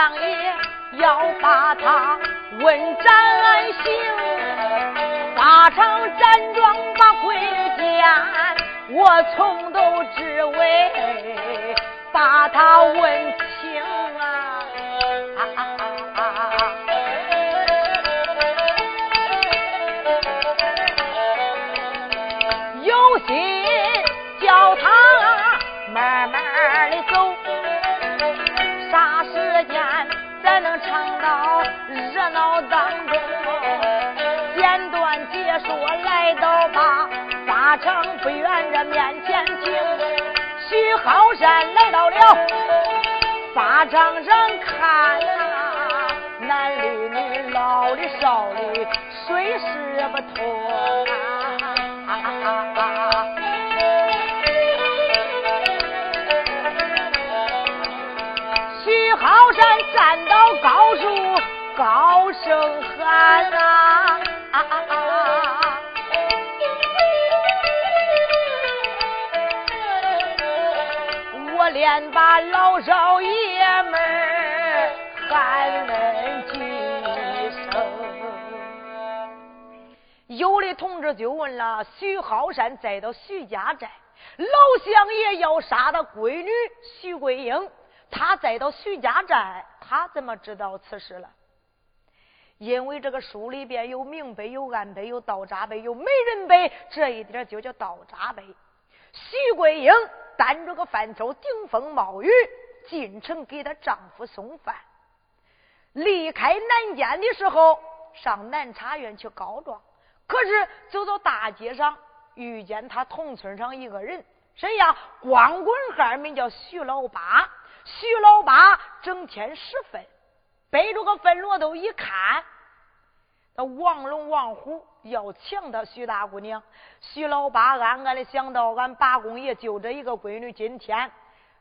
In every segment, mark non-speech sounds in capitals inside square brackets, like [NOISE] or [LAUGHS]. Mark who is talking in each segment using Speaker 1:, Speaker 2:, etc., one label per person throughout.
Speaker 1: 上爷要把他问斩刑，打成站桩把鬼见，我从头至尾把他问。经许浩山来到了法场上看呐男的女老的少的把老少爷们喊问几声。有的同志就问了：徐浩山再到徐家寨，老乡爷要杀他闺女徐桂英，他再到徐家寨，他怎么知道此事了？因为这个书里边有明碑、有暗碑、有道札碑、有美人碑，这一点就叫道札碑。徐桂英。担着个饭抽，顶风冒雨进城给她丈夫送饭。离开南监的时候，上南茶院去告状。可是走到大街上，遇见他同村上一个人，谁呀？光棍汉，名叫徐老八。徐老八整天拾粪，背着个粪箩头，一看。王龙、王虎要抢他徐大姑娘，徐老八暗暗的想到：俺八公爷就这一个闺女，今天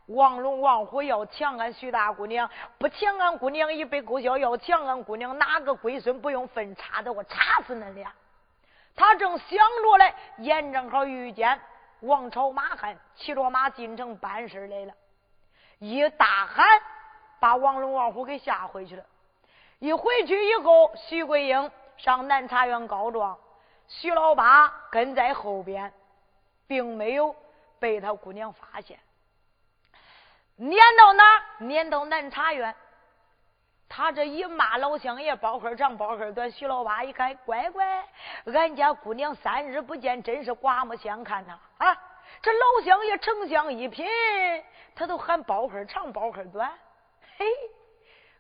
Speaker 1: 王龙、王虎要抢俺徐大姑娘，不抢俺姑娘一杯勾销，要抢俺姑娘，哪个龟孙不用粪插的？我插死恁俩！他正想着嘞，眼正好遇见王朝马汉骑着马进城办事来了，一大喊，把王龙、王虎给吓回去了。一回去以后，徐桂英。上南茶园告状，徐老八跟在后边，并没有被他姑娘发现。撵到哪？撵到南茶园。他这一骂老乡爷包黑长包黑短，徐老八一看，乖乖，俺家姑娘三日不见，真是刮目相看呐！啊，这老乡爷丞相一品，他都喊包黑长包黑短，嘿，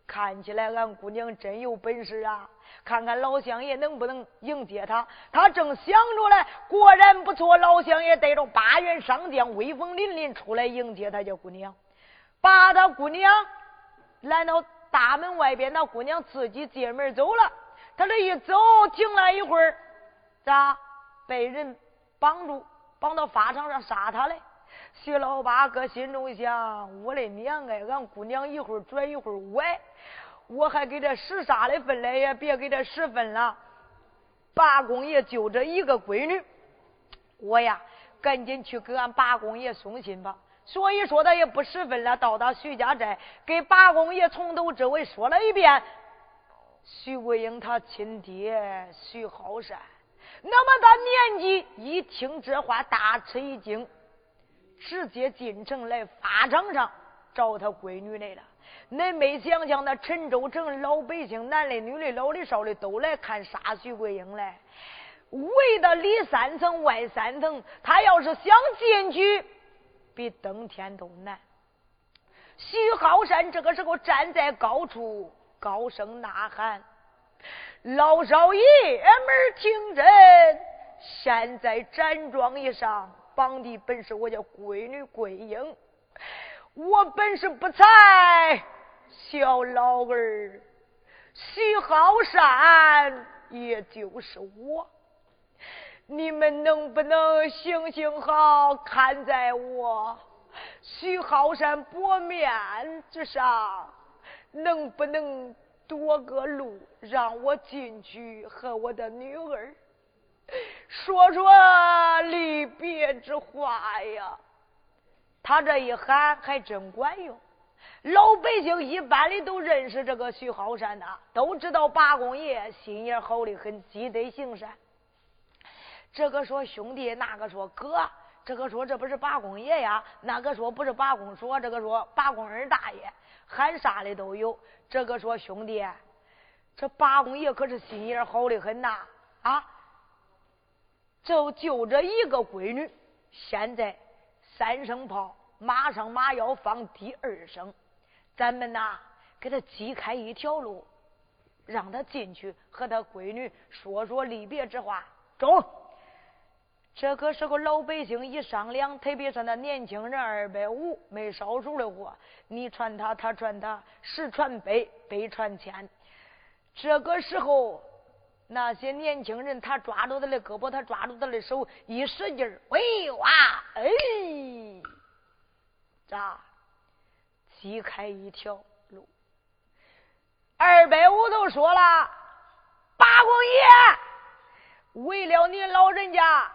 Speaker 1: 看起来俺姑娘真有本事啊！看看老乡爷能不能迎接她？他正想着嘞，果然不错。老乡爷带着八员上将，威风凛凛出来迎接他家姑娘，把他姑娘拦到大门外边。那姑娘自己进门走了。他这一走，停了一会儿，咋被人绑住，绑到法场上杀他嘞？徐老八搁心中想：我的娘哎，俺姑娘一会儿拽一会儿歪。我还给这十杀的分来，也别给这十分了。八公爷就这一个闺女，我呀赶紧去给俺八公爷送信吧。所以说他也不十分了，到达徐家寨，给八公爷从头至尾说了一遍。徐桂英他亲爹徐浩山，那么大年纪，一听这话大吃一惊，直接进城来法场上。找他闺女来了。恁没想想，那陈州城老百姓，男的、女的、老的、少的，都来看杀徐桂英来，围的里三层外三层。他要是想进去，比登天都难。徐浩山这个时候站在高处，高声呐喊：“老少爷们听真！现在站桩以上绑的本是我家闺女桂英，我本是不才。”小老儿，徐浩山，也就是我。你们能不能行行好，看在我徐浩山薄面之上，能不能多个路，让我进去和我的女儿 [LAUGHS] 说说离别之话呀？他这一喊，还真管用。老百姓一般的都认识这个徐浩山呐，都知道八公爷心眼好的很，积德行善。这个说兄弟，那个说哥，这个说这不是八公爷呀，那个说不是八公说，这个说八公二大爷，喊啥的都有。这个说兄弟，这八公爷可是心眼好的很呐啊！就就这一个闺女，现在三声炮，马上马要放第二声。咱们呐，给他挤开一条路，让他进去和他闺女说说离别之话。中。这个时候老百姓一商量，特别是那年轻人二百五没烧熟的货，你传他，他传他，十传百，百传千。这个时候，那些年轻人他抓住他的胳膊，他抓住他的手，一使劲儿，喂哇，哎，咋？挤开一条路，二百五都说了，八公爷，为了你老人家，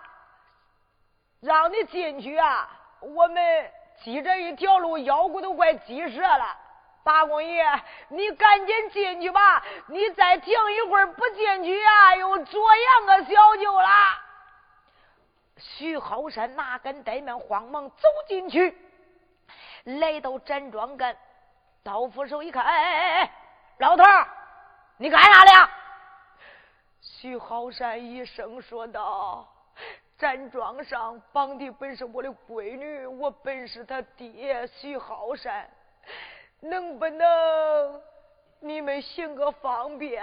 Speaker 1: 让你进去啊！我们挤这一条路，腰骨都快挤折了。八公爷，你赶紧进去吧！你再停一会儿不进去啊，又左阳个小舅了。徐浩山哪敢怠慢，慌忙走进去。来到站桩杆，刀斧手一看，哎哎哎，老头你干啥的？徐浩山一声说道：“站桩上绑的本是我的闺女，我本是他爹徐浩山，能不能你们行个方便，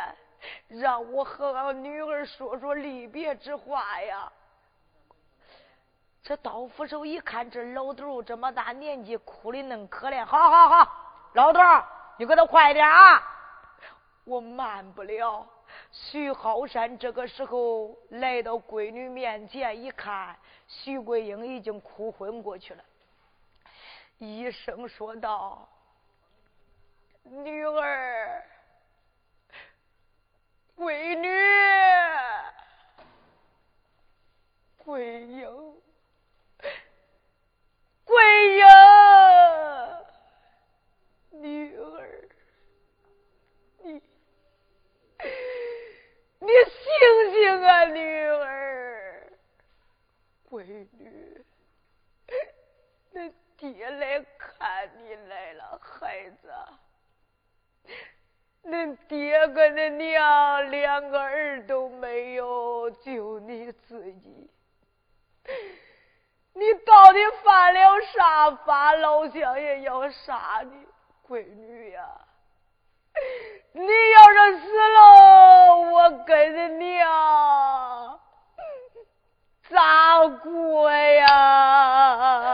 Speaker 1: 让我和俺女儿说说离别之话呀？”这刀斧手一看，这老头这么大年纪，哭的恁可怜。好好好，老头你给他快点啊！我慢不了。徐浩山这个时候来到闺女面前，一看，徐桂英已经哭昏过去了，医生说道：“女儿，闺女，闺英。”闺英，女儿，你你醒醒啊，女儿，闺女，恁爹来看你来了，孩子，恁爹跟恁娘两个儿都没有，就你自己。你到底犯了啥法？老乡爷要杀你闺女呀！你要是死了，我跟着娘咋过呀？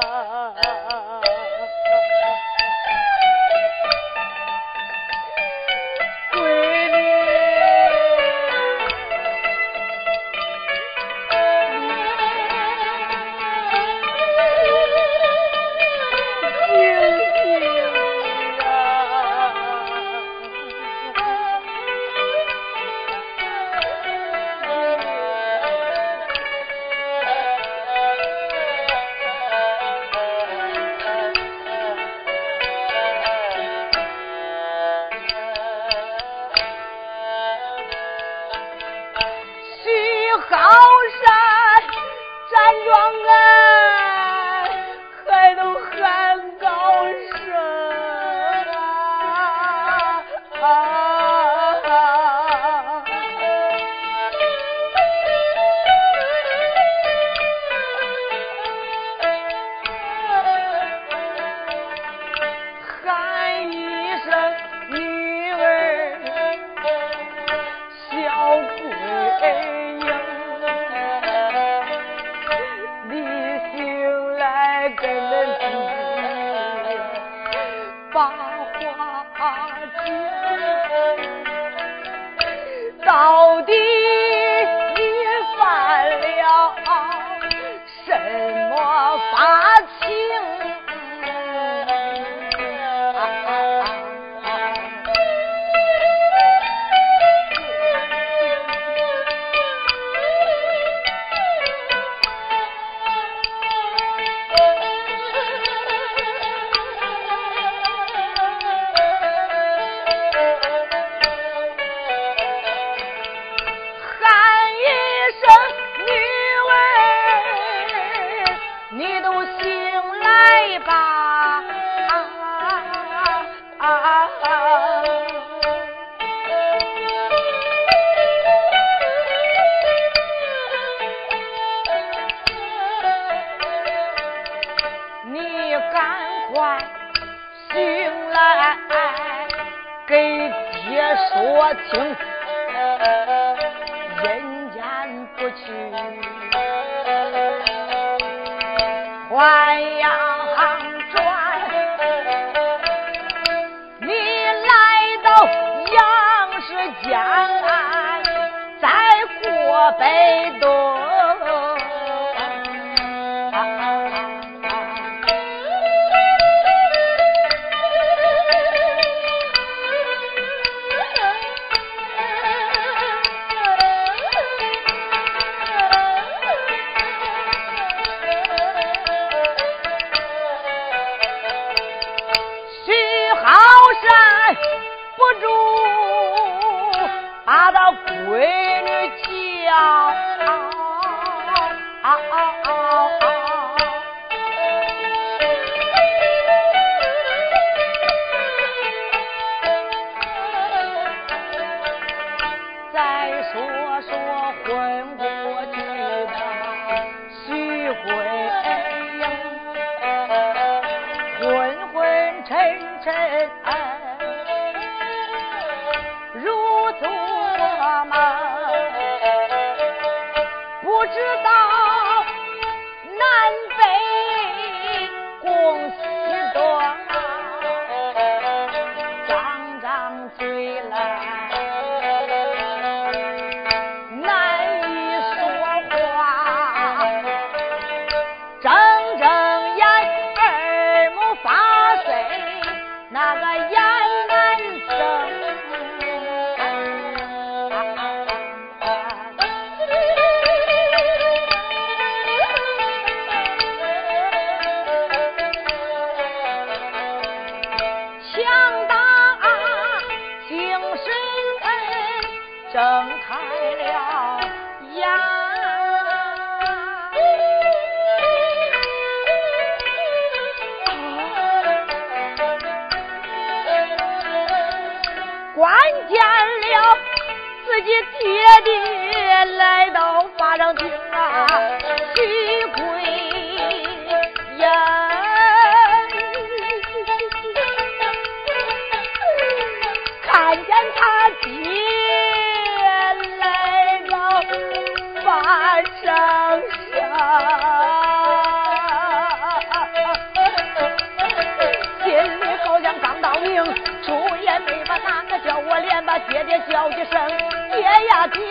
Speaker 1: 叫一声爹呀爹，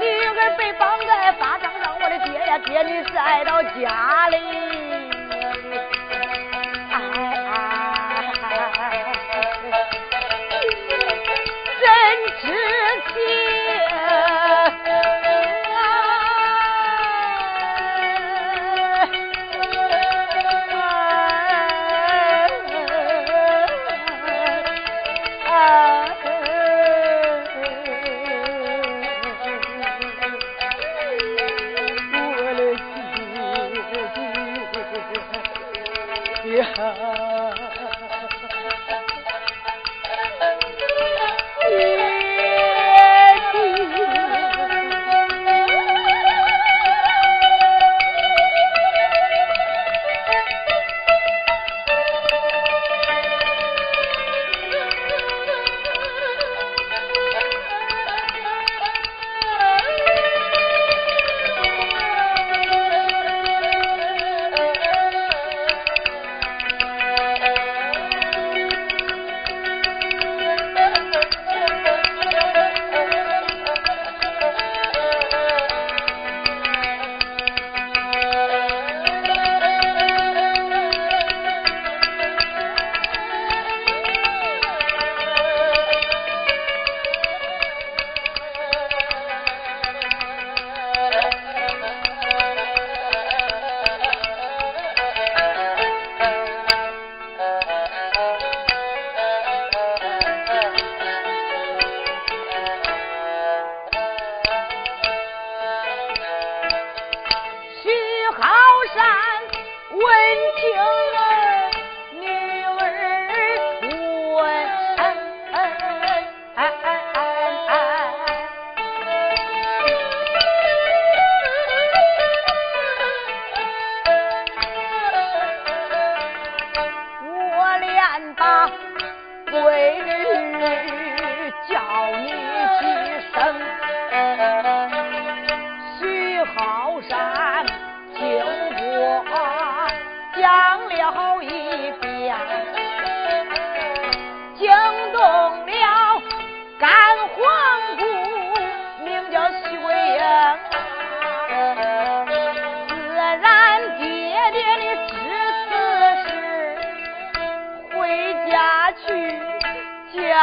Speaker 1: 女儿被绑在法场上，我的爹呀爹，你带到家里。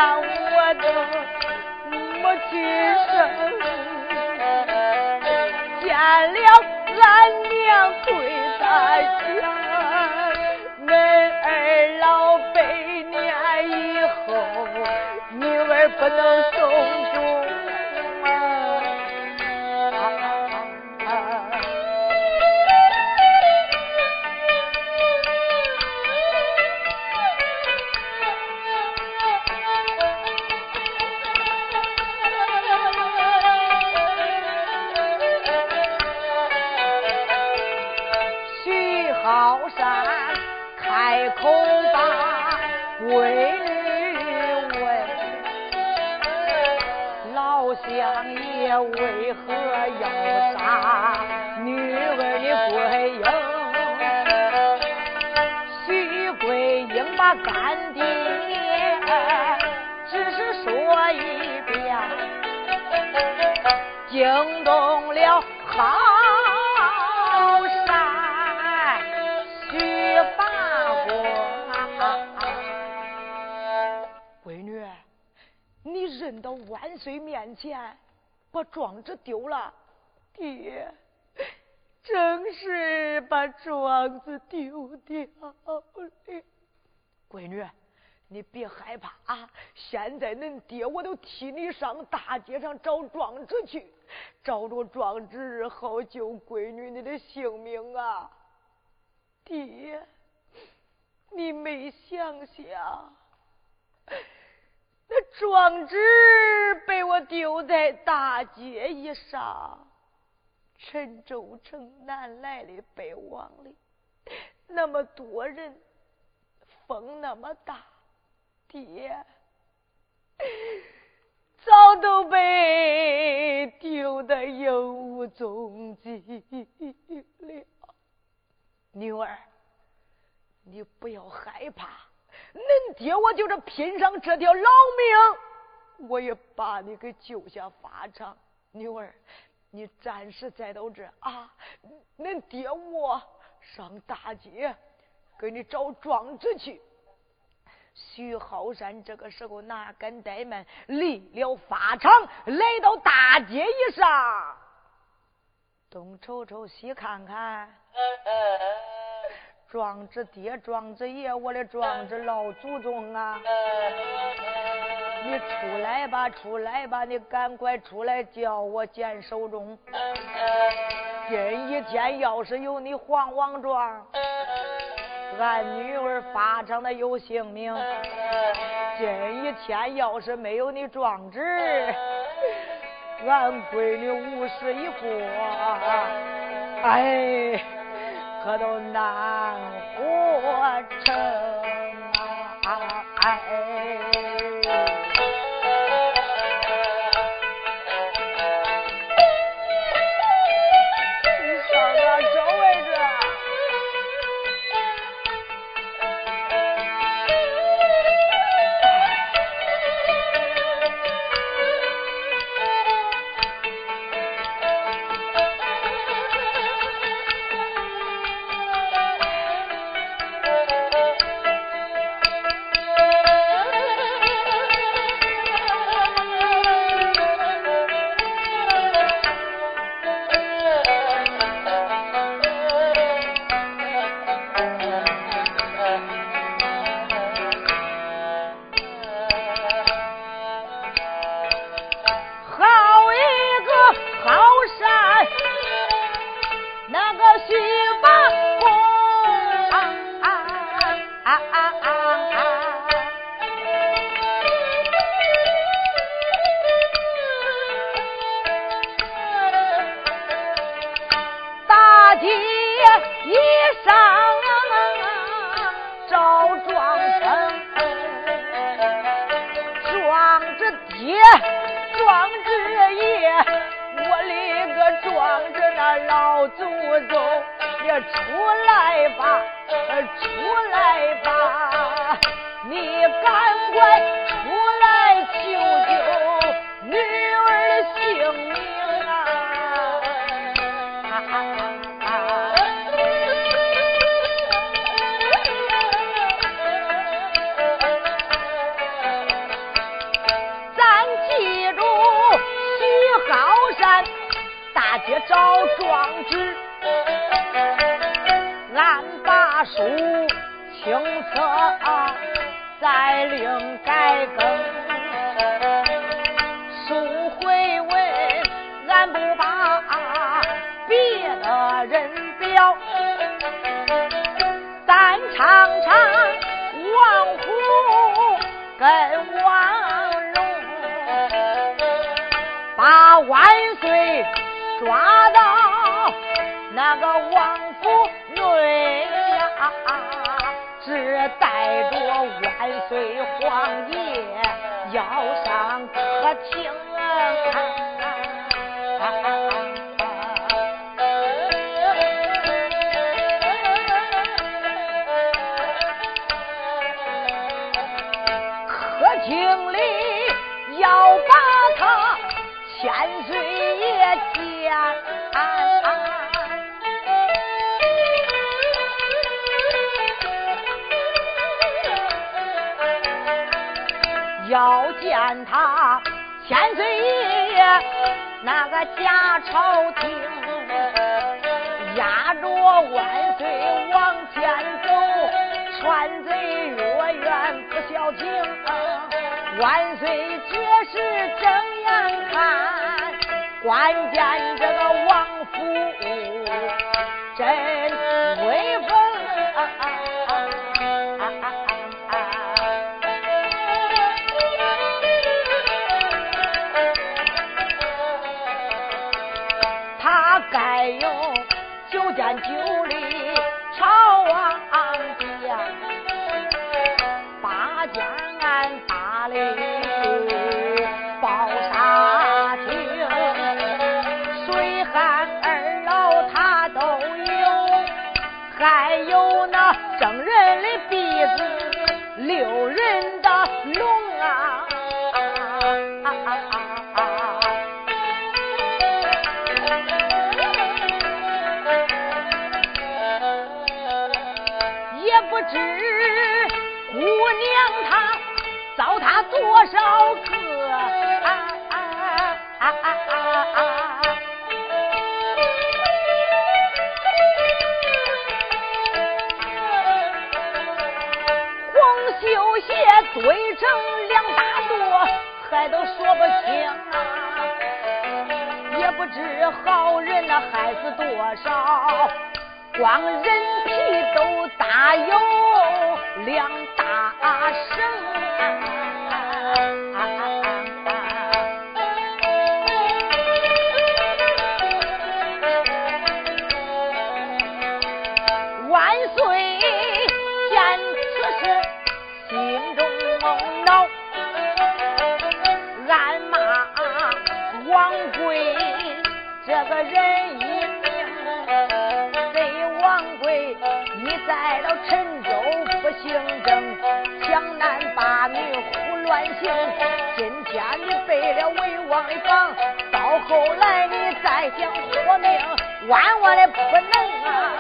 Speaker 1: 我的母亲生，见了俺娘对他讲，恁二老百年以后，女儿不能为何要杀女儿的桂英？徐桂英把干爹只是说一遍，惊动了好山徐八公。闺女，你认到万岁面前，把庄子丢了，爹，正是把庄子丢掉了。闺女，你别害怕啊！现在恁爹我都替你上大街上找庄子去，找着庄子好救闺女你的性命啊！爹，你没想想，那状纸被我丢在大街一上，陈州城南来的北往的，那么多人，风那么大，爹早都被丢得有无踪迹了。女儿，你不要害怕，恁爹我就是拼上这条老命，我也把你给救下法场。女儿，你暂时在到这啊，恁爹我上大街给你找状纸去。徐浩山这个时候哪敢怠慢，离了法场，来到大街一上，东瞅瞅，西看看，[LAUGHS] 壮子爹，壮子爷，我的壮子老祖宗啊！你出来吧，出来吧，你赶快出来叫我见守中。今一天要是有你黄王庄。俺女儿法场的有性命，今一天要是没有你壮子，俺闺女无事一过，哎，可都难活成王荣，把万岁。抓到那个王府内呀，只带着万岁皇爷要上客厅。见他千岁爷那个假朝廷，压着万岁往前走，川贼越远不消停。万岁这是睁眼看，关键这个王府真九里朝王家，八江岸大雷。少个？黄绣鞋堆成两大垛，还都说不清啊！也不知好人那害死多少。光人皮都大有两大绳，万岁见此事，心中恼。暗骂王贵这个人，一命非王贵。你在了陈州不，行政向南。女胡乱行。今天你背了魏王的房，到后来你再想活命，万万的不能啊！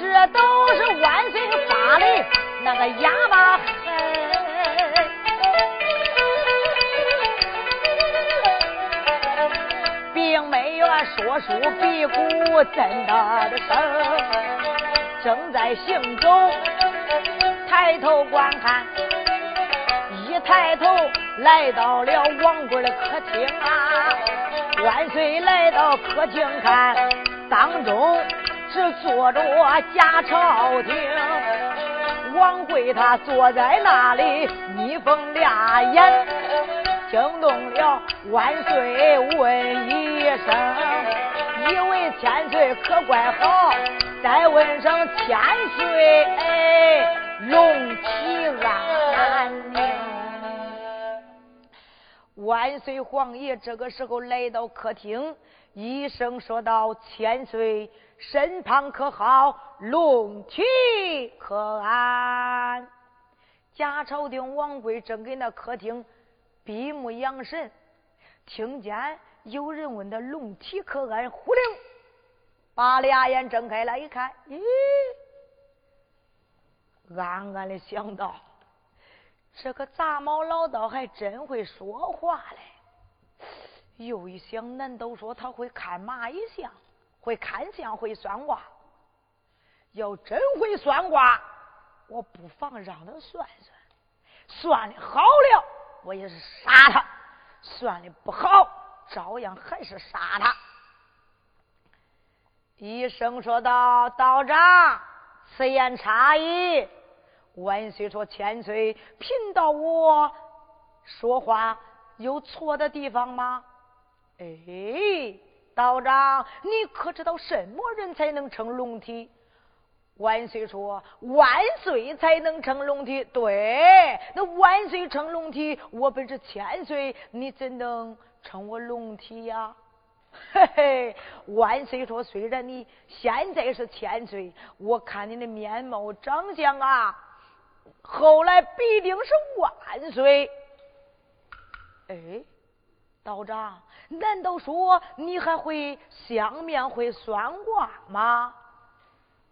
Speaker 1: 这都是万岁发的那个哑说书比鼓真的声，正在行走，抬头观看，一抬头来到了王贵的客厅啊！万岁来到客厅看，当中只坐着假朝廷，王贵他坐在那里眯缝俩眼。惊动了万岁，问一声，以为千岁可怪好，再问声千岁龙体安宁。万岁皇爷这个时候来到客厅，一声说道：“千岁身旁可好？龙体可安？”贾朝廷王贵正给那客厅闭目养神，听见有人问他龙体可安？忽灵把俩眼睁开来一看，咦，暗暗的想到。这个杂毛老道还真会说话嘞！又一想，难道说他会看蚂蚁相，会看相，会算卦？要真会算卦，我不妨让他算算。算的好了，我也是杀他；算的不好，照样还是杀他。医生说道：“道长，此言差矣。”万岁说：“千岁，贫道我说话有错的地方吗？”哎，道长，你可知道什么人才能称龙体？万岁说：“万岁才能称龙体。”对，那万岁称龙体，我本是千岁，你怎能称我龙体呀？嘿嘿，万岁说：“虽然你现在是千岁，我看你的面貌长相啊。”后来必定是万岁。哎，道长，难道说你还会相面会算卦吗？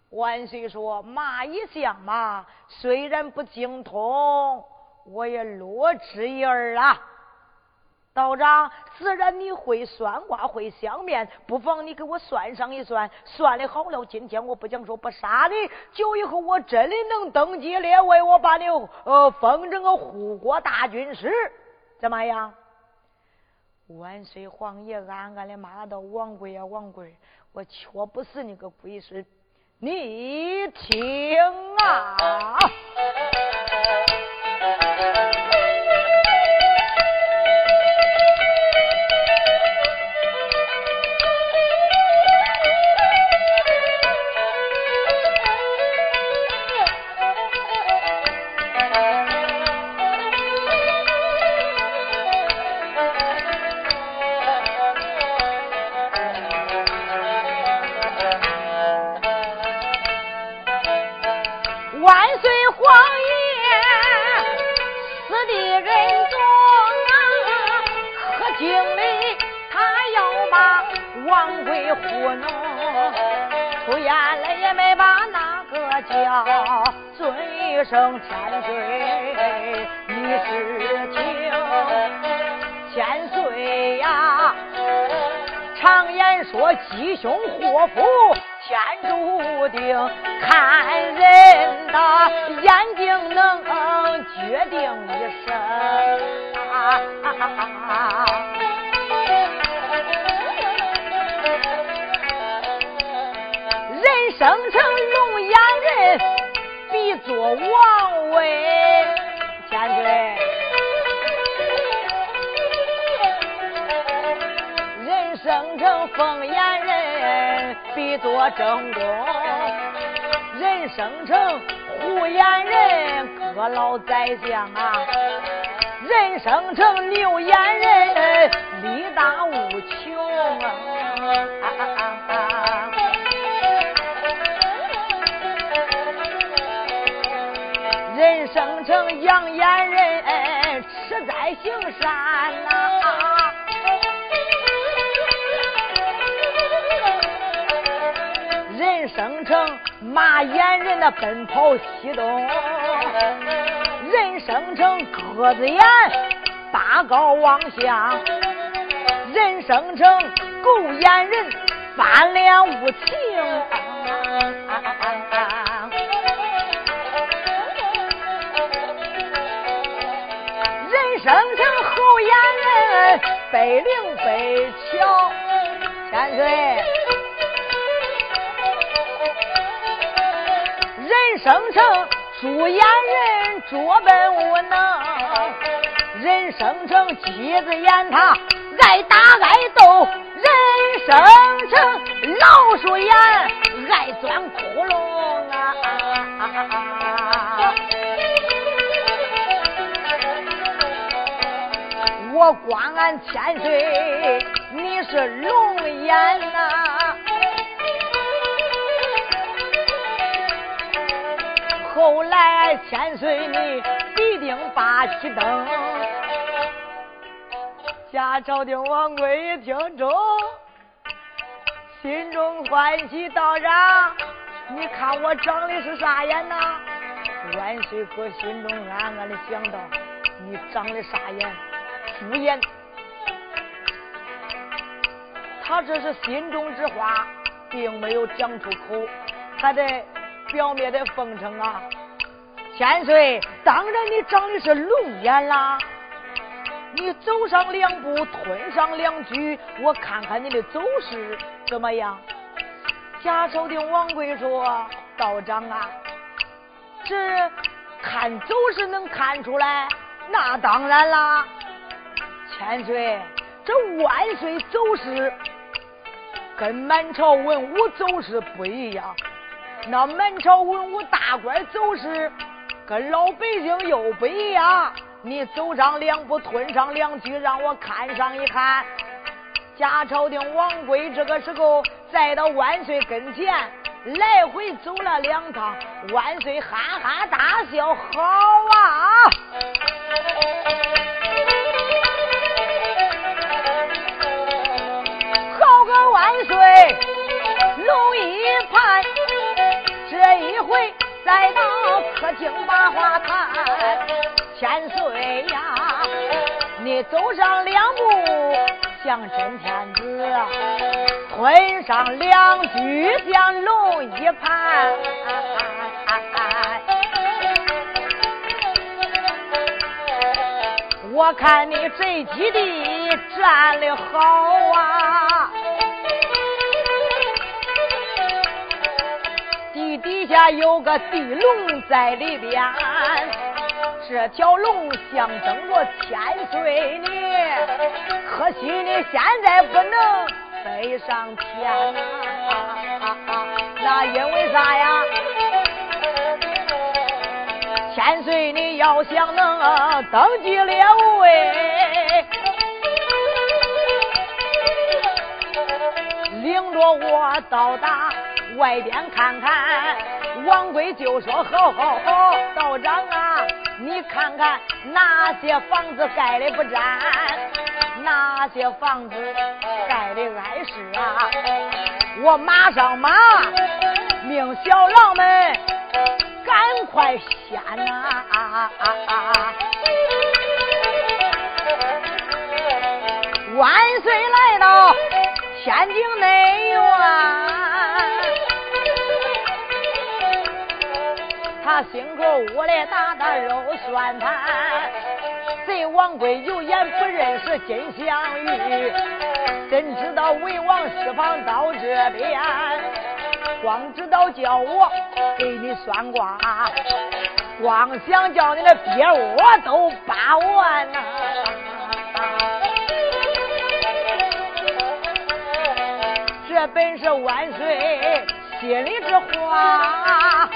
Speaker 1: 万岁说：“嘛一相嘛，虽然不精通，我也略知一二啊。”道长，自然你会算卦，会相面，不妨你给我算上一算。算的好了，今天我不讲说不杀你，就以后我真的能登基列位，我把你呃封成个护国大军师，怎么样？万岁皇爷暗暗的骂道：“王贵呀，王贵，我却不是你个鬼孙，你听啊！”言说吉凶祸福天注定，看人的眼睛能决定一生。人生成龙眼人，比作王位千岁。生成凤眼人，比作正宫。人生成虎眼人，阁老宰相啊。人生成牛眼人，力大无穷啊。人生成羊眼人，吃斋行善呐；人生成马眼人的奔跑西东；人生成鸽子眼，大高望下；人生成狗眼人，翻脸无情。人生成猴眼人，背灵背巧，千岁。生成猪眼人拙笨无能人生成鸡子眼他爱打爱斗人生成老鼠眼爱钻窟窿啊。我光俺千岁你是龙眼啊后来千岁你必定把旗登，夏朝廷王贵一听中，心中欢喜道长，你看我长的是啥眼呐？万岁可心中暗暗的想到，你长的啥眼？敷衍。他这是心中之话，并没有讲出口，还得表面的奉承啊。千岁，当然你长的是龙眼啦。你走上两步，吞上两句，我看看你的走势怎么样？假朝的王贵说：“道长啊。”这看走势能看出来，那当然啦。千岁，这万岁走势跟满朝文武走势不一样。那满朝文武大官走势跟老百姓又不一样。你走上两步，吞上两句，让我看上一看。贾朝廷王贵这个时候再到万岁跟前。来回走了两趟，万岁哈哈大笑，好啊！好个万岁龙一盘，一回再到客厅把话谈，千岁呀，你走上两步。像真天子，吞上两句像龙一盘。我看你这几地站的好啊，底下有个地龙在里边。这条龙象征着千岁你，可惜你现在不能飞上天啊！那因为啥呀？千岁你要想能登基列位，领着我到达外边看看。王贵就说：好好好，道长啊！你看看哪些房子盖的不沾，哪些房子盖的碍事啊！我马上马命小郎们赶快掀呐！万岁来到天津内院。他心口屋里打打肉酸盘，贼王贵有眼不认识金镶玉，怎知道魏王私房到这边？光知道叫我给你算卦，光想叫你的鳖窝都扒完呐！这本是万岁心里之话。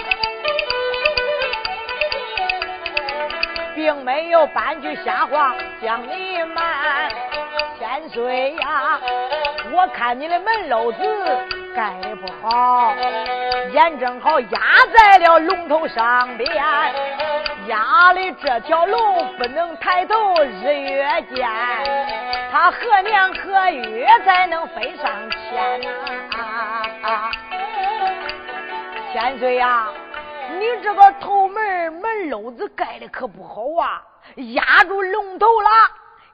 Speaker 1: 并没有半句瞎话将你瞒，千岁呀！我看你的门楼子盖的不好，眼正好压在了龙头上边，压的这条龙不能抬头日月见，它何年何月才能飞上天呐？千岁呀！你这个头门门篓子盖的可不好啊，压住龙头了，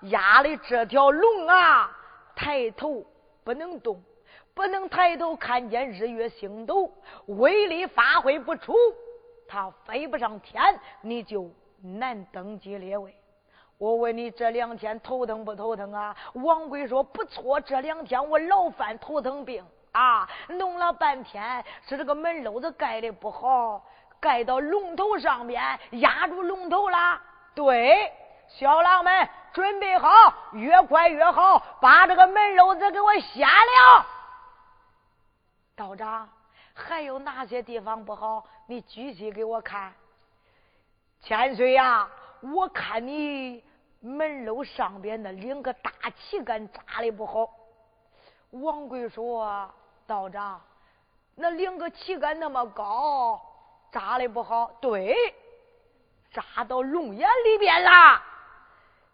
Speaker 1: 压的这条龙啊，抬头不能动，不能抬头看见日月星斗，威力发挥不出，它飞不上天，你就难登基列位。我问你这两天头疼不头疼啊？王贵说不错，这两天我老犯头疼病啊，弄了半天是这个门篓子盖的不好。盖到龙头上边，压住龙头了。对，小郎们准备好，越快越好，把这个门篓子给我掀了。道长，还有哪些地方不好？你具体给我看。千岁呀，我看你门楼上边那两个大旗杆扎的不好。王贵说：“道长，那两个旗杆那么高，扎的不好。对，扎到龙眼里边了。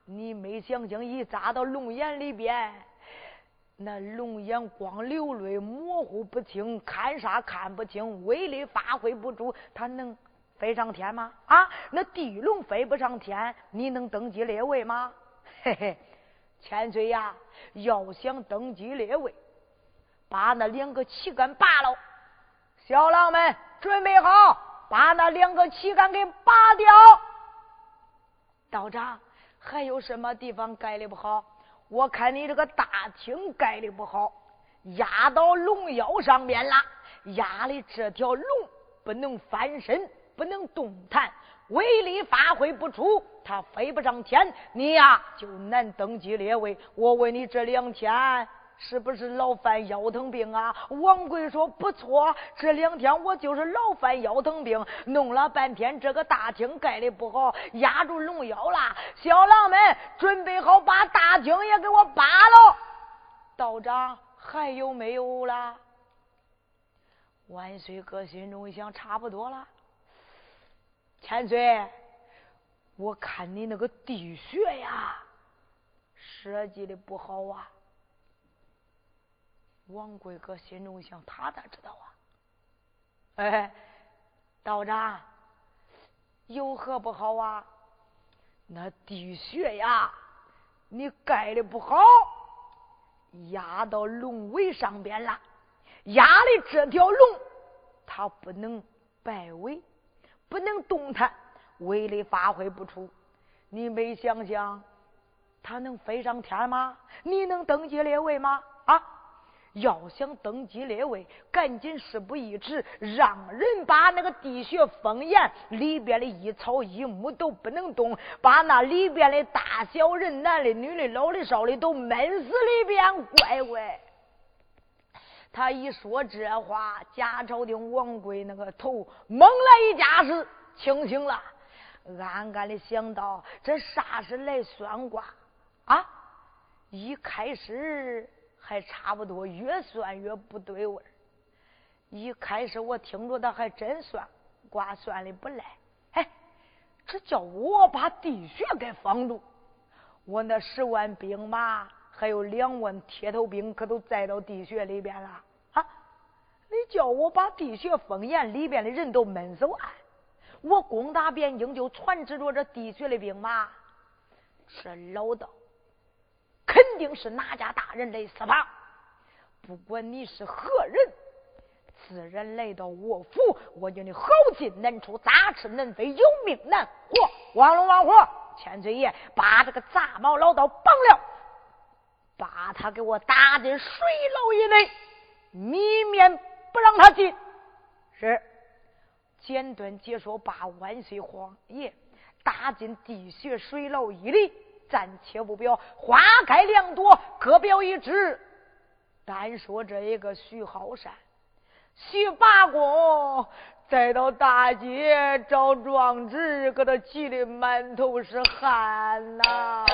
Speaker 1: 你没想想，一扎到龙眼里边，那龙眼光流泪，模糊不清，看啥看不清，威力发挥不住，他能？”飞上天吗？啊，那地龙飞不上天，你能登基列位吗？嘿嘿，千岁呀，要想登基列位，把那两个旗杆拔了。小郎们准备好，把那两个旗杆给拔掉。道长，还有什么地方盖的不好？我看你这个大厅盖的不好，压到龙腰上面了，压的这条龙不能翻身。不能动弹，威力发挥不出，它飞不上天，你呀就难登基列位。我问你这两天是不是老犯腰疼病啊？王贵说不错，这两天我就是老犯腰疼病，弄了半天这个大厅盖的不好，压住龙腰了。小郎们准备好，把大厅也给我扒了。道长还有没有啦？万岁哥心中一想，差不多了。千岁，我看你那个地穴呀，设计的不好啊。王贵哥心中想，他咋知道啊？哎，道长，有何不好啊？那地穴呀，你盖的不好，压到龙尾上边了，压的这条龙，它不能摆尾。不能动弹，威力发挥不出。你没想想，他能飞上天吗？你能登基列位吗？啊！要想登基列位，赶紧事不宜迟，让人把那个地穴封严，里边的一草一木都不能动，把那里边的大小人、男的、女的、老的、少的都闷死里边。乖乖！他一说这话，贾朝廷王贵那个头猛来一架势，清醒了，暗暗的想到：这啥是来算卦啊？一开始还差不多，越算越不对味儿一开始我听着他还真算卦算的不赖，哎，这叫我把地穴给封住，我那十万兵马。还有两万铁头兵，可都栽到地穴里边了啊！你叫我把地穴封严，里边的人都闷走啊！我攻打汴京，就传旨着这地穴的兵马。这老道肯定是哪家大人来私访，不管你是何人，自然来到我府，我叫你好进难出，杂吃难飞，有命难活。王龙王虎，千岁爷把这个杂毛老道绑了。把他给我打进水牢以内，米面不让他进。是，简短解说，把万岁皇爷打进地穴水牢以里，暂且不表。花开两朵，各表一枝。单说这一个徐浩山，徐八公再到大街找壮志，给他急得满头是汗呐。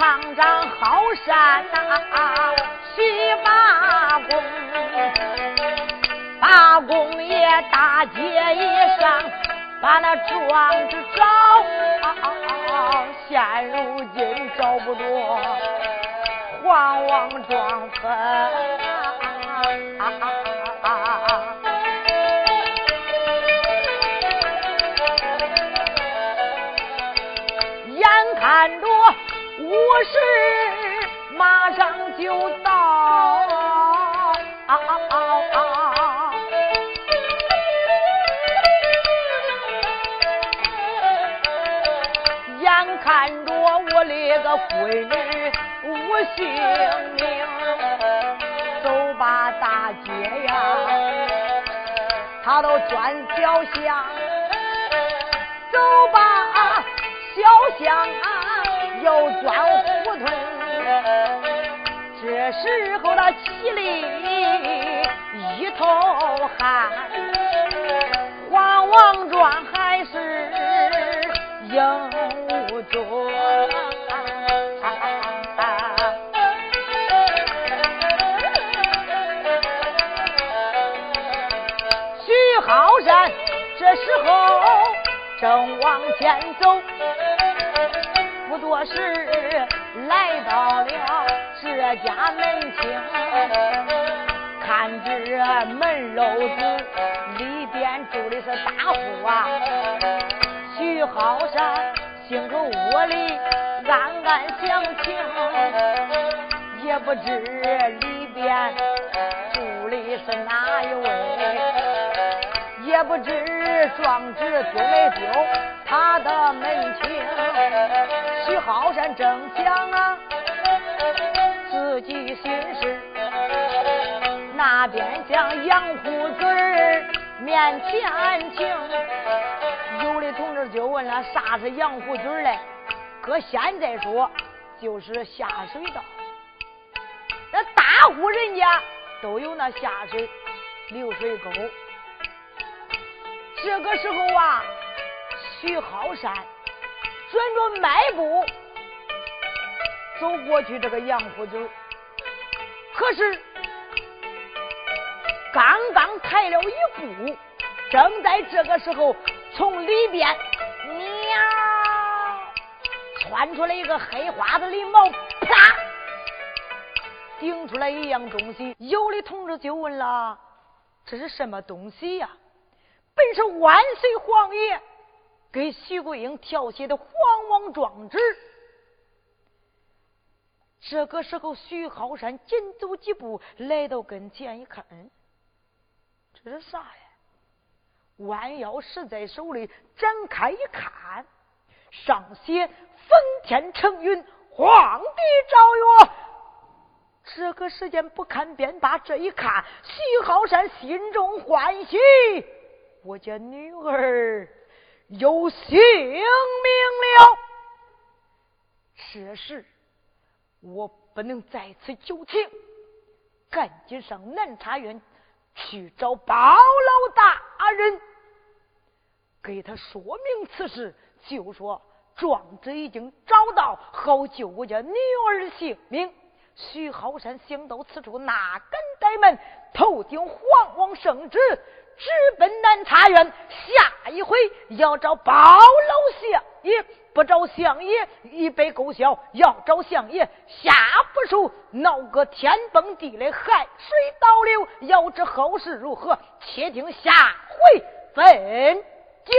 Speaker 1: 厂长好善呐啊啊啊洗把工把工也打劫一上把那庄子找啊现如今找不着黄王庄坟啊啊啊啊午时马上就到。眼看着我的个闺女无性命，走吧大街呀，他都转小巷，走吧小巷又转，这时候他气里一头汗，黄王庄还是应。中，徐浩然这时候正往前走，不多时来到了这家门厅，看这门楼子里边住的是大户啊，徐浩山。进个屋里暗暗想情，也不知里边住的是哪一位，也不知壮志丢没丢他的门情。徐浩山正想啊，自己心事，那边向杨虎嘴面前请。有的同志就问了：啥是洋湖嘴嘞？搁现在说，就是下水道。那大户人家都有那下水流水沟。这个时候啊，徐浩山转着迈步走过去这个洋湖嘴，可是刚刚抬了一步，正在这个时候。从里边，喵，窜出来一个黑花子狸猫，啪，顶出来一样东西。有的同志就问了：“这是什么东西呀？”本是万岁皇爷给徐桂英调写的皇王状纸。这个时候，徐浩山紧走几步来到跟前，一看，嗯，这是啥呀？弯腰拾在手里，展开一看，上写“奉天承运，皇帝诏曰”。这个时间不看便罢，这一看，徐浩山心中欢喜，我家女儿有性命了。这时我不能在此久停，赶紧上南茶院去找包老大人。给他说明此事，就说壮子已经找到，好救我家女儿性命。徐浩山想到此处，哪敢怠慢，头顶皇王圣旨，直奔南茶院。下一回要找包老相爷，不找相爷一杯勾销；要找相爷下不手，闹个天崩地裂，海水倒流。要知后事如何，且听下回分。解。